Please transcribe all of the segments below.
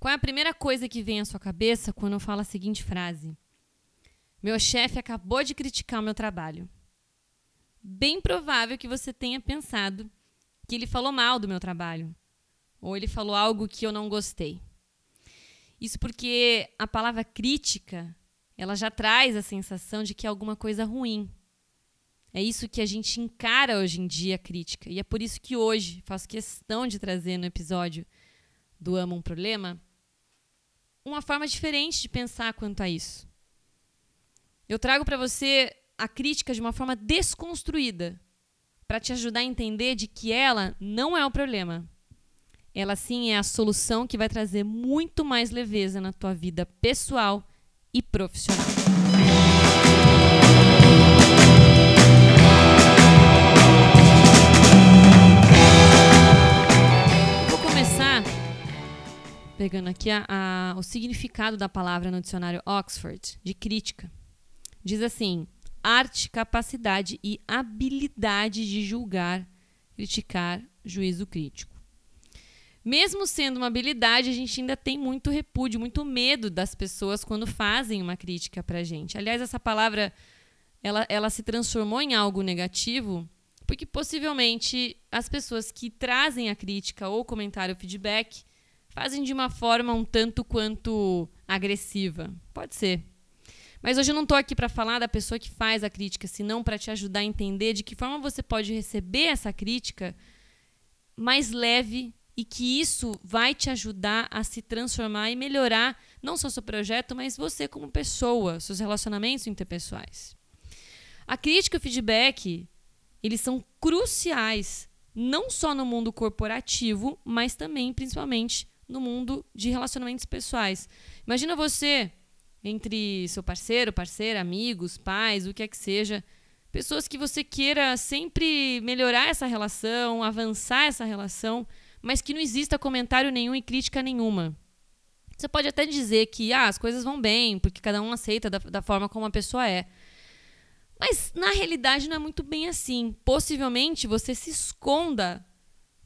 Qual é a primeira coisa que vem à sua cabeça quando eu falo a seguinte frase? Meu chefe acabou de criticar o meu trabalho. Bem provável que você tenha pensado que ele falou mal do meu trabalho, ou ele falou algo que eu não gostei. Isso porque a palavra crítica, ela já traz a sensação de que é alguma coisa ruim. É isso que a gente encara hoje em dia a crítica. E é por isso que hoje faço questão de trazer no episódio do Amo um Problema uma forma diferente de pensar quanto a isso. Eu trago para você a crítica de uma forma desconstruída, para te ajudar a entender de que ela não é o problema. Ela sim é a solução que vai trazer muito mais leveza na tua vida pessoal e profissional. Pegando aqui a, a, o significado da palavra no dicionário Oxford, de crítica. Diz assim: arte, capacidade e habilidade de julgar, criticar, juízo crítico. Mesmo sendo uma habilidade, a gente ainda tem muito repúdio, muito medo das pessoas quando fazem uma crítica para a gente. Aliás, essa palavra ela, ela se transformou em algo negativo porque possivelmente as pessoas que trazem a crítica ou comentário, feedback, fazem de uma forma um tanto quanto agressiva. Pode ser. Mas hoje eu não estou aqui para falar da pessoa que faz a crítica, senão para te ajudar a entender de que forma você pode receber essa crítica mais leve e que isso vai te ajudar a se transformar e melhorar não só seu projeto, mas você como pessoa, seus relacionamentos interpessoais. A crítica e o feedback, eles são cruciais, não só no mundo corporativo, mas também, principalmente, no mundo de relacionamentos pessoais. Imagina você entre seu parceiro, parceira, amigos, pais, o que é que seja, pessoas que você queira sempre melhorar essa relação, avançar essa relação, mas que não exista comentário nenhum e crítica nenhuma. Você pode até dizer que ah, as coisas vão bem, porque cada um aceita da, da forma como a pessoa é. Mas na realidade não é muito bem assim. Possivelmente você se esconda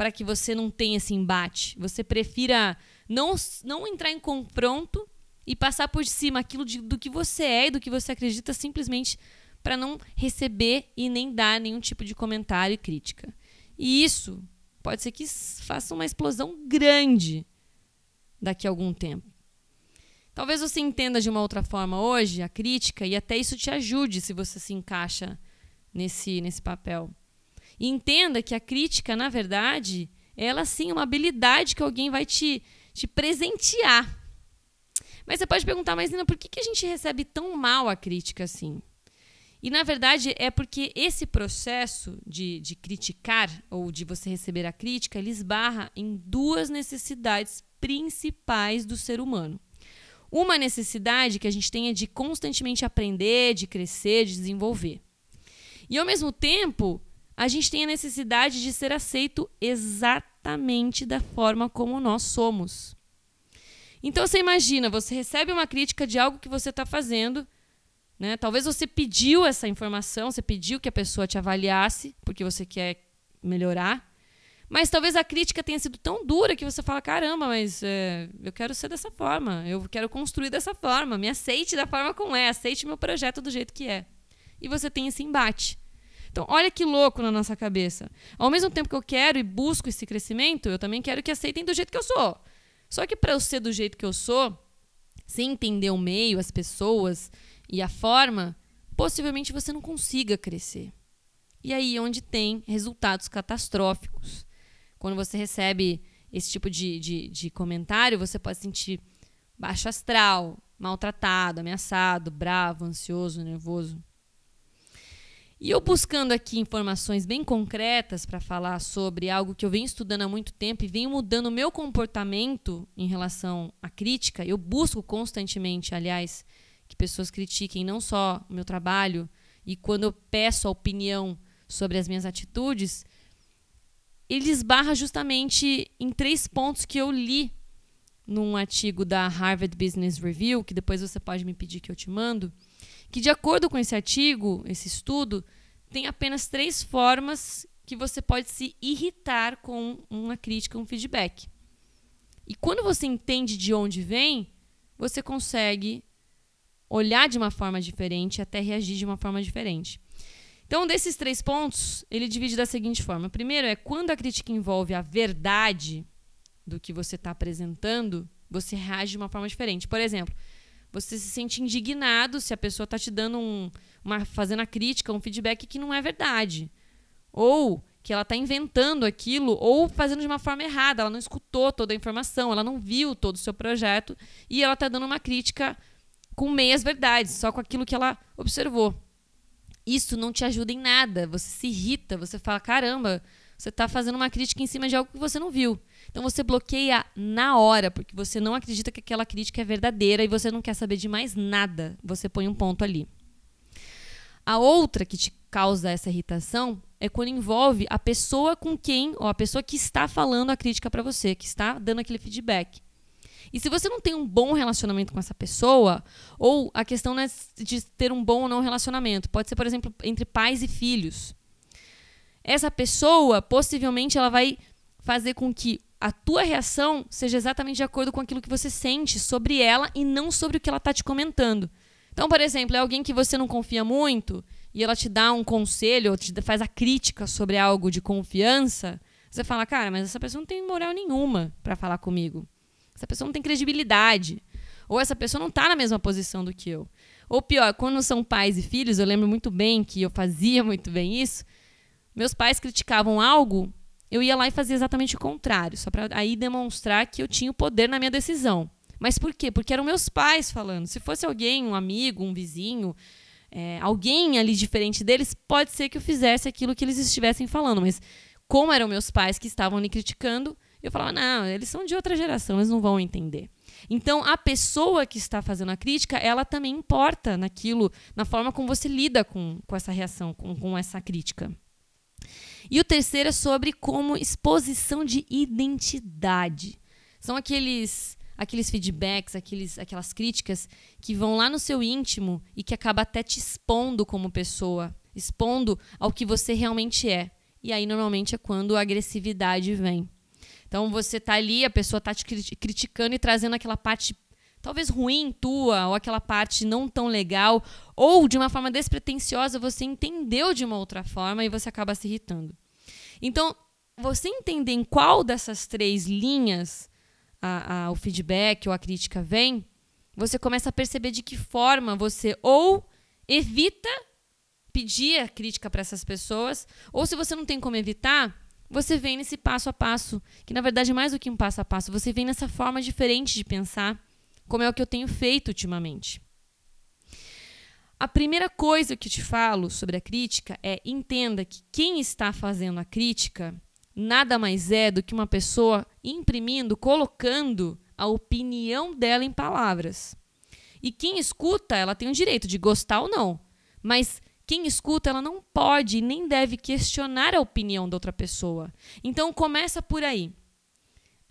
para que você não tenha esse embate. Você prefira não, não entrar em confronto e passar por cima aquilo de, do que você é e do que você acredita simplesmente para não receber e nem dar nenhum tipo de comentário e crítica. E isso pode ser que faça uma explosão grande daqui a algum tempo. Talvez você entenda de uma outra forma hoje a crítica e até isso te ajude se você se encaixa nesse, nesse papel. E entenda que a crítica, na verdade, ela sim é uma habilidade que alguém vai te, te presentear. Mas você pode perguntar, mas Nina, por que, que a gente recebe tão mal a crítica assim? E na verdade é porque esse processo de, de criticar ou de você receber a crítica, ele esbarra em duas necessidades principais do ser humano. Uma necessidade que a gente tem é de constantemente aprender, de crescer, de desenvolver. E ao mesmo tempo, a gente tem a necessidade de ser aceito exatamente da forma como nós somos. Então você imagina, você recebe uma crítica de algo que você está fazendo né? Talvez você pediu essa informação, você pediu que a pessoa te avaliasse, porque você quer melhorar. Mas talvez a crítica tenha sido tão dura que você fala: caramba, mas é, eu quero ser dessa forma, eu quero construir dessa forma, me aceite da forma como é, aceite meu projeto do jeito que é. E você tem esse embate. Então, olha que louco na nossa cabeça. Ao mesmo tempo que eu quero e busco esse crescimento, eu também quero que aceitem do jeito que eu sou. Só que para eu ser do jeito que eu sou, sem entender o meio, as pessoas, e a forma, possivelmente você não consiga crescer. E aí é onde tem resultados catastróficos. Quando você recebe esse tipo de, de, de comentário, você pode sentir baixo astral, maltratado, ameaçado, bravo, ansioso, nervoso. E eu buscando aqui informações bem concretas para falar sobre algo que eu venho estudando há muito tempo e venho mudando o meu comportamento em relação à crítica, eu busco constantemente, aliás, que pessoas critiquem não só o meu trabalho, e quando eu peço a opinião sobre as minhas atitudes, ele esbarra justamente em três pontos que eu li num artigo da Harvard Business Review, que depois você pode me pedir que eu te mando, que de acordo com esse artigo, esse estudo, tem apenas três formas que você pode se irritar com uma crítica, um feedback. E quando você entende de onde vem, você consegue olhar de uma forma diferente até reagir de uma forma diferente. Então, desses três pontos, ele divide da seguinte forma: o primeiro é quando a crítica envolve a verdade do que você está apresentando, você reage de uma forma diferente. Por exemplo, você se sente indignado se a pessoa está te dando um, uma, fazendo a crítica, um feedback que não é verdade. Ou que ela está inventando aquilo ou fazendo de uma forma errada. Ela não escutou toda a informação, ela não viu todo o seu projeto e ela está dando uma crítica com meias verdades, só com aquilo que ela observou. Isso não te ajuda em nada. Você se irrita, você fala: caramba, você está fazendo uma crítica em cima de algo que você não viu. Então você bloqueia na hora, porque você não acredita que aquela crítica é verdadeira e você não quer saber de mais nada. Você põe um ponto ali. A outra que te causa essa irritação é quando envolve a pessoa com quem, ou a pessoa que está falando a crítica para você, que está dando aquele feedback. E se você não tem um bom relacionamento com essa pessoa, ou a questão é de ter um bom ou não relacionamento, pode ser, por exemplo, entre pais e filhos. Essa pessoa, possivelmente, ela vai fazer com que a tua reação seja exatamente de acordo com aquilo que você sente sobre ela e não sobre o que ela está te comentando. Então, por exemplo, é alguém que você não confia muito e ela te dá um conselho, ou te faz a crítica sobre algo de confiança, você fala, cara, mas essa pessoa não tem moral nenhuma para falar comigo. Essa pessoa não tem credibilidade. Ou essa pessoa não está na mesma posição do que eu. Ou pior, quando são pais e filhos, eu lembro muito bem que eu fazia muito bem isso. Meus pais criticavam algo, eu ia lá e fazia exatamente o contrário, só para aí demonstrar que eu tinha o poder na minha decisão. Mas por quê? Porque eram meus pais falando. Se fosse alguém, um amigo, um vizinho, é, alguém ali diferente deles, pode ser que eu fizesse aquilo que eles estivessem falando. Mas como eram meus pais que estavam me criticando, eu falava, não, eles são de outra geração, eles não vão entender. Então, a pessoa que está fazendo a crítica, ela também importa naquilo, na forma como você lida com, com essa reação, com, com essa crítica. E o terceiro é sobre como exposição de identidade. São aqueles aqueles feedbacks, aqueles, aquelas críticas que vão lá no seu íntimo e que acaba até te expondo como pessoa, expondo ao que você realmente é. E aí normalmente é quando a agressividade vem. Então você tá ali, a pessoa tá te criticando e trazendo aquela parte talvez ruim tua, ou aquela parte não tão legal, ou de uma forma despretensiosa você entendeu de uma outra forma e você acaba se irritando. Então, você entender em qual dessas três linhas a, a, o feedback ou a crítica vem, você começa a perceber de que forma você ou evita pedir a crítica para essas pessoas, ou se você não tem como evitar, você vem nesse passo a passo, que na verdade é mais do que um passo a passo, você vem nessa forma diferente de pensar, como é o que eu tenho feito ultimamente. A primeira coisa que te falo sobre a crítica é entenda que quem está fazendo a crítica nada mais é do que uma pessoa imprimindo, colocando a opinião dela em palavras. E quem escuta, ela tem o direito de gostar ou não, mas quem escuta, ela não pode nem deve questionar a opinião da outra pessoa. Então começa por aí.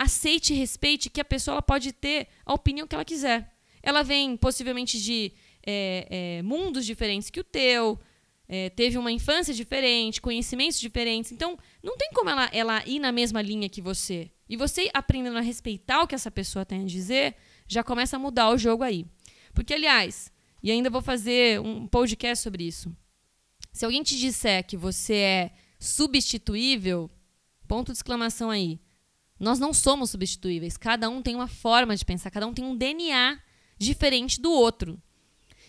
Aceite e respeite que a pessoa ela pode ter a opinião que ela quiser. Ela vem possivelmente de é, é, mundos diferentes que o teu, é, teve uma infância diferente, conhecimentos diferentes. Então, não tem como ela, ela ir na mesma linha que você. E você aprendendo a respeitar o que essa pessoa tem a dizer, já começa a mudar o jogo aí. Porque, aliás, e ainda vou fazer um podcast sobre isso. Se alguém te disser que você é substituível, ponto de exclamação aí. Nós não somos substituíveis. Cada um tem uma forma de pensar, cada um tem um DNA diferente do outro.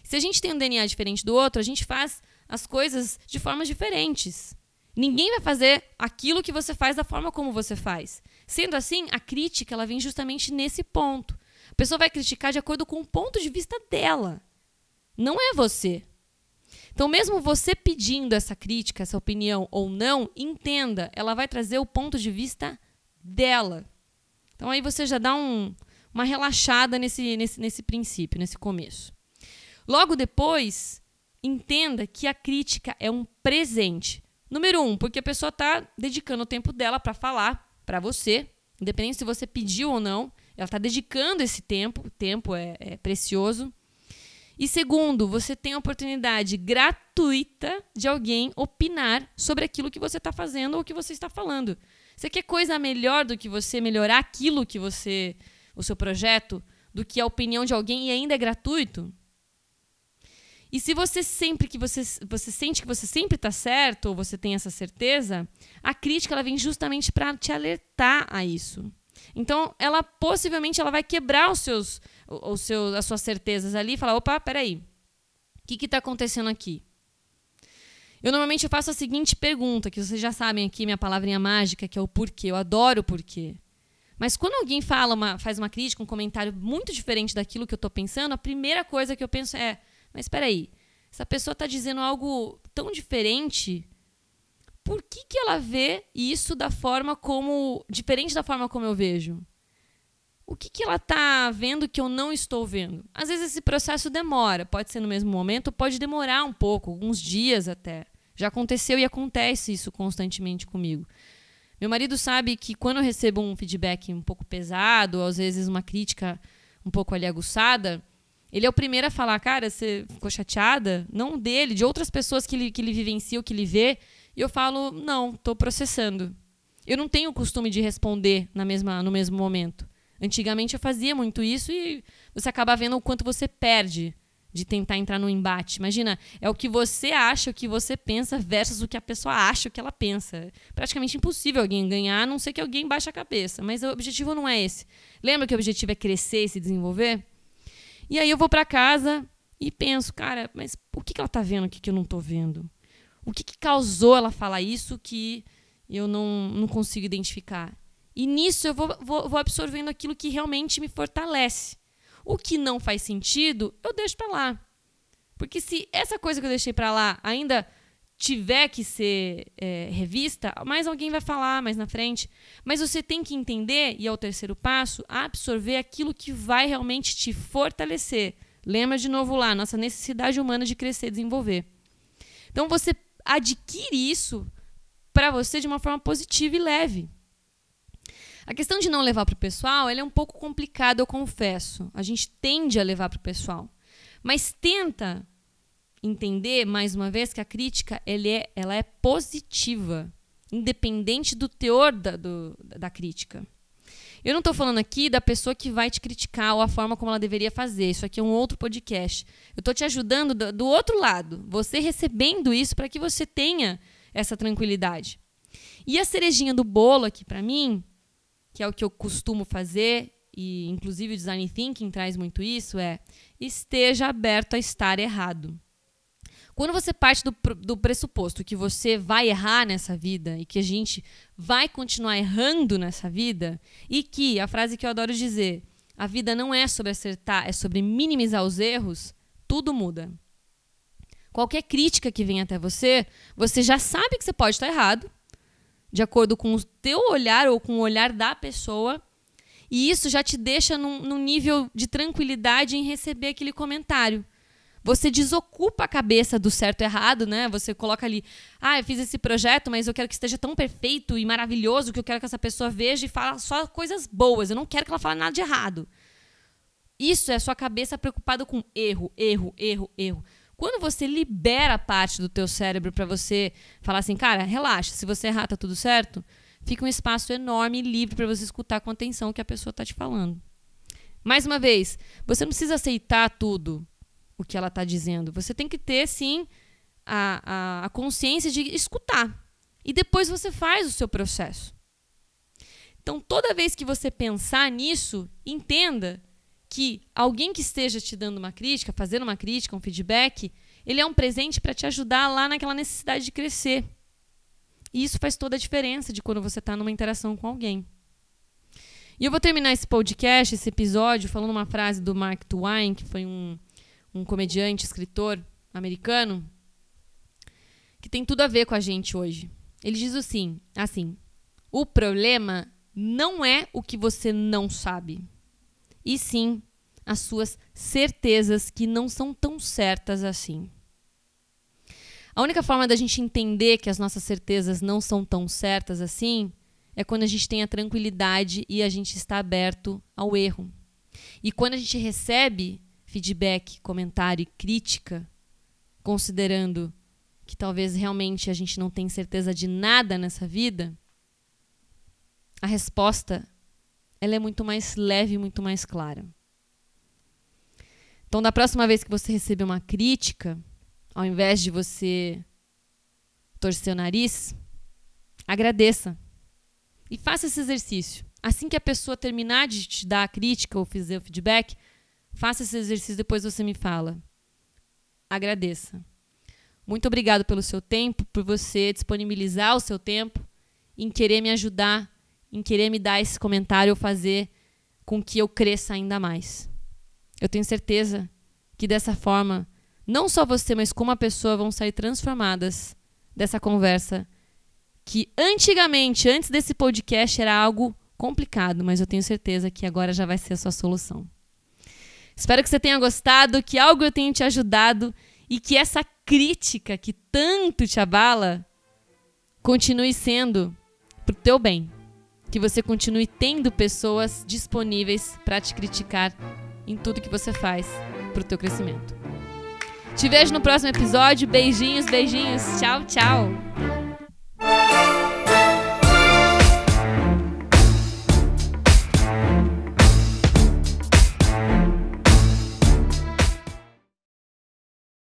Se a gente tem um DNA diferente do outro, a gente faz as coisas de formas diferentes. Ninguém vai fazer aquilo que você faz da forma como você faz. Sendo assim, a crítica ela vem justamente nesse ponto. A pessoa vai criticar de acordo com o ponto de vista dela. Não é você. Então, mesmo você pedindo essa crítica, essa opinião ou não, entenda, ela vai trazer o ponto de vista dela. Então, aí você já dá um, uma relaxada nesse, nesse, nesse princípio, nesse começo. Logo depois, entenda que a crítica é um presente. Número um, porque a pessoa está dedicando o tempo dela para falar para você, independente se você pediu ou não, ela está dedicando esse tempo, o tempo é, é precioso. E segundo, você tem a oportunidade gratuita de alguém opinar sobre aquilo que você está fazendo ou que você está falando. Você quer coisa melhor do que você melhorar aquilo que você, o seu projeto, do que a opinião de alguém e ainda é gratuito? E se você sempre que você, você sente que você sempre está certo ou você tem essa certeza, a crítica ela vem justamente para te alertar a isso. Então, ela possivelmente ela vai quebrar os seus, os seus, as suas certezas ali e falar: opa, peraí, o que está acontecendo aqui? Eu normalmente faço a seguinte pergunta, que vocês já sabem aqui, minha palavrinha mágica, que é o porquê. Eu adoro o porquê. Mas quando alguém fala uma, faz uma crítica, um comentário muito diferente daquilo que eu estou pensando, a primeira coisa que eu penso é: mas espera aí, essa pessoa está dizendo algo tão diferente. Por que, que ela vê isso da forma como diferente da forma como eu vejo? O que, que ela está vendo que eu não estou vendo? Às vezes esse processo demora, pode ser no mesmo momento, pode demorar um pouco, alguns dias até. Já aconteceu e acontece isso constantemente comigo. Meu marido sabe que quando eu recebo um feedback um pouco pesado, às vezes uma crítica um pouco ali aguçada, ele é o primeiro a falar, cara, você ficou chateada? Não dele, de outras pessoas que ele, que ele vivencia que ele vê. E eu falo, não, estou processando. Eu não tenho o costume de responder na mesma, no mesmo momento. Antigamente eu fazia muito isso e você acaba vendo o quanto você perde de tentar entrar no embate. Imagina, é o que você acha, o que você pensa versus o que a pessoa acha, o que ela pensa. É praticamente impossível alguém ganhar, a não ser que alguém baixe a cabeça. Mas o objetivo não é esse. Lembra que o objetivo é crescer e se desenvolver? E aí eu vou para casa e penso, cara, mas o que, que ela tá vendo aqui que eu não tô vendo? O que, que causou ela falar isso que eu não, não consigo identificar? E nisso eu vou, vou, vou absorvendo aquilo que realmente me fortalece. O que não faz sentido, eu deixo para lá. Porque se essa coisa que eu deixei para lá ainda tiver que ser é, revista, mais alguém vai falar mais na frente. Mas você tem que entender, e é o terceiro passo, absorver aquilo que vai realmente te fortalecer. Lembra de novo lá, nossa necessidade humana de crescer e desenvolver. Então você adquire isso para você de uma forma positiva e leve. A questão de não levar para o pessoal é um pouco complicada, eu confesso. A gente tende a levar para o pessoal. Mas tenta entender, mais uma vez, que a crítica é, ela é positiva, independente do teor da, do, da crítica. Eu não estou falando aqui da pessoa que vai te criticar ou a forma como ela deveria fazer. Isso aqui é um outro podcast. Eu estou te ajudando do, do, outro lado, você recebendo isso para que você tenha essa tranquilidade. E a cerejinha do bolo aqui para mim, que é o que eu costumo fazer, e inclusive o design thinking traz muito isso, é esteja aberto a estar errado. Quando você parte do, do pressuposto que você vai errar nessa vida e que a gente vai continuar errando nessa vida, e que a frase que eu adoro dizer, a vida não é sobre acertar, é sobre minimizar os erros, tudo muda. Qualquer crítica que venha até você, você já sabe que você pode estar errado, de acordo com o teu olhar ou com o olhar da pessoa, e isso já te deixa num, num nível de tranquilidade em receber aquele comentário você desocupa a cabeça do certo e errado, né? Você coloca ali, ah, eu fiz esse projeto, mas eu quero que esteja tão perfeito e maravilhoso que eu quero que essa pessoa veja e fale só coisas boas. Eu não quero que ela fale nada de errado. Isso é a sua cabeça preocupada com erro, erro, erro, erro. Quando você libera parte do teu cérebro para você falar assim, cara, relaxa, se você errar tá tudo certo, fica um espaço enorme e livre para você escutar com atenção o que a pessoa tá te falando. Mais uma vez, você não precisa aceitar tudo o que ela está dizendo. Você tem que ter, sim, a, a, a consciência de escutar. E depois você faz o seu processo. Então, toda vez que você pensar nisso, entenda que alguém que esteja te dando uma crítica, fazendo uma crítica, um feedback, ele é um presente para te ajudar lá naquela necessidade de crescer. E isso faz toda a diferença de quando você está numa interação com alguém. E eu vou terminar esse podcast, esse episódio, falando uma frase do Mark Twain, que foi um, um comediante, escritor americano, que tem tudo a ver com a gente hoje. Ele diz assim, assim: "O problema não é o que você não sabe, e sim as suas certezas que não são tão certas assim." A única forma da gente entender que as nossas certezas não são tão certas assim é quando a gente tem a tranquilidade e a gente está aberto ao erro. E quando a gente recebe feedback, comentário e crítica, considerando que talvez realmente a gente não tem certeza de nada nessa vida, a resposta ela é muito mais leve, muito mais clara. Então, da próxima vez que você receber uma crítica, ao invés de você torcer o nariz, agradeça. E faça esse exercício. Assim que a pessoa terminar de te dar a crítica ou fizer o feedback, faça esse exercício depois você me fala. Agradeça. Muito obrigado pelo seu tempo, por você disponibilizar o seu tempo em querer me ajudar, em querer me dar esse comentário ou fazer com que eu cresça ainda mais. Eu tenho certeza que dessa forma, não só você, mas como a pessoa vão sair transformadas dessa conversa que antigamente, antes desse podcast, era algo complicado, mas eu tenho certeza que agora já vai ser a sua solução. Espero que você tenha gostado, que algo eu tenha te ajudado e que essa crítica que tanto te abala continue sendo pro teu bem. Que você continue tendo pessoas disponíveis para te criticar em tudo que você faz pro teu crescimento. Te vejo no próximo episódio. Beijinhos, beijinhos. Tchau, tchau.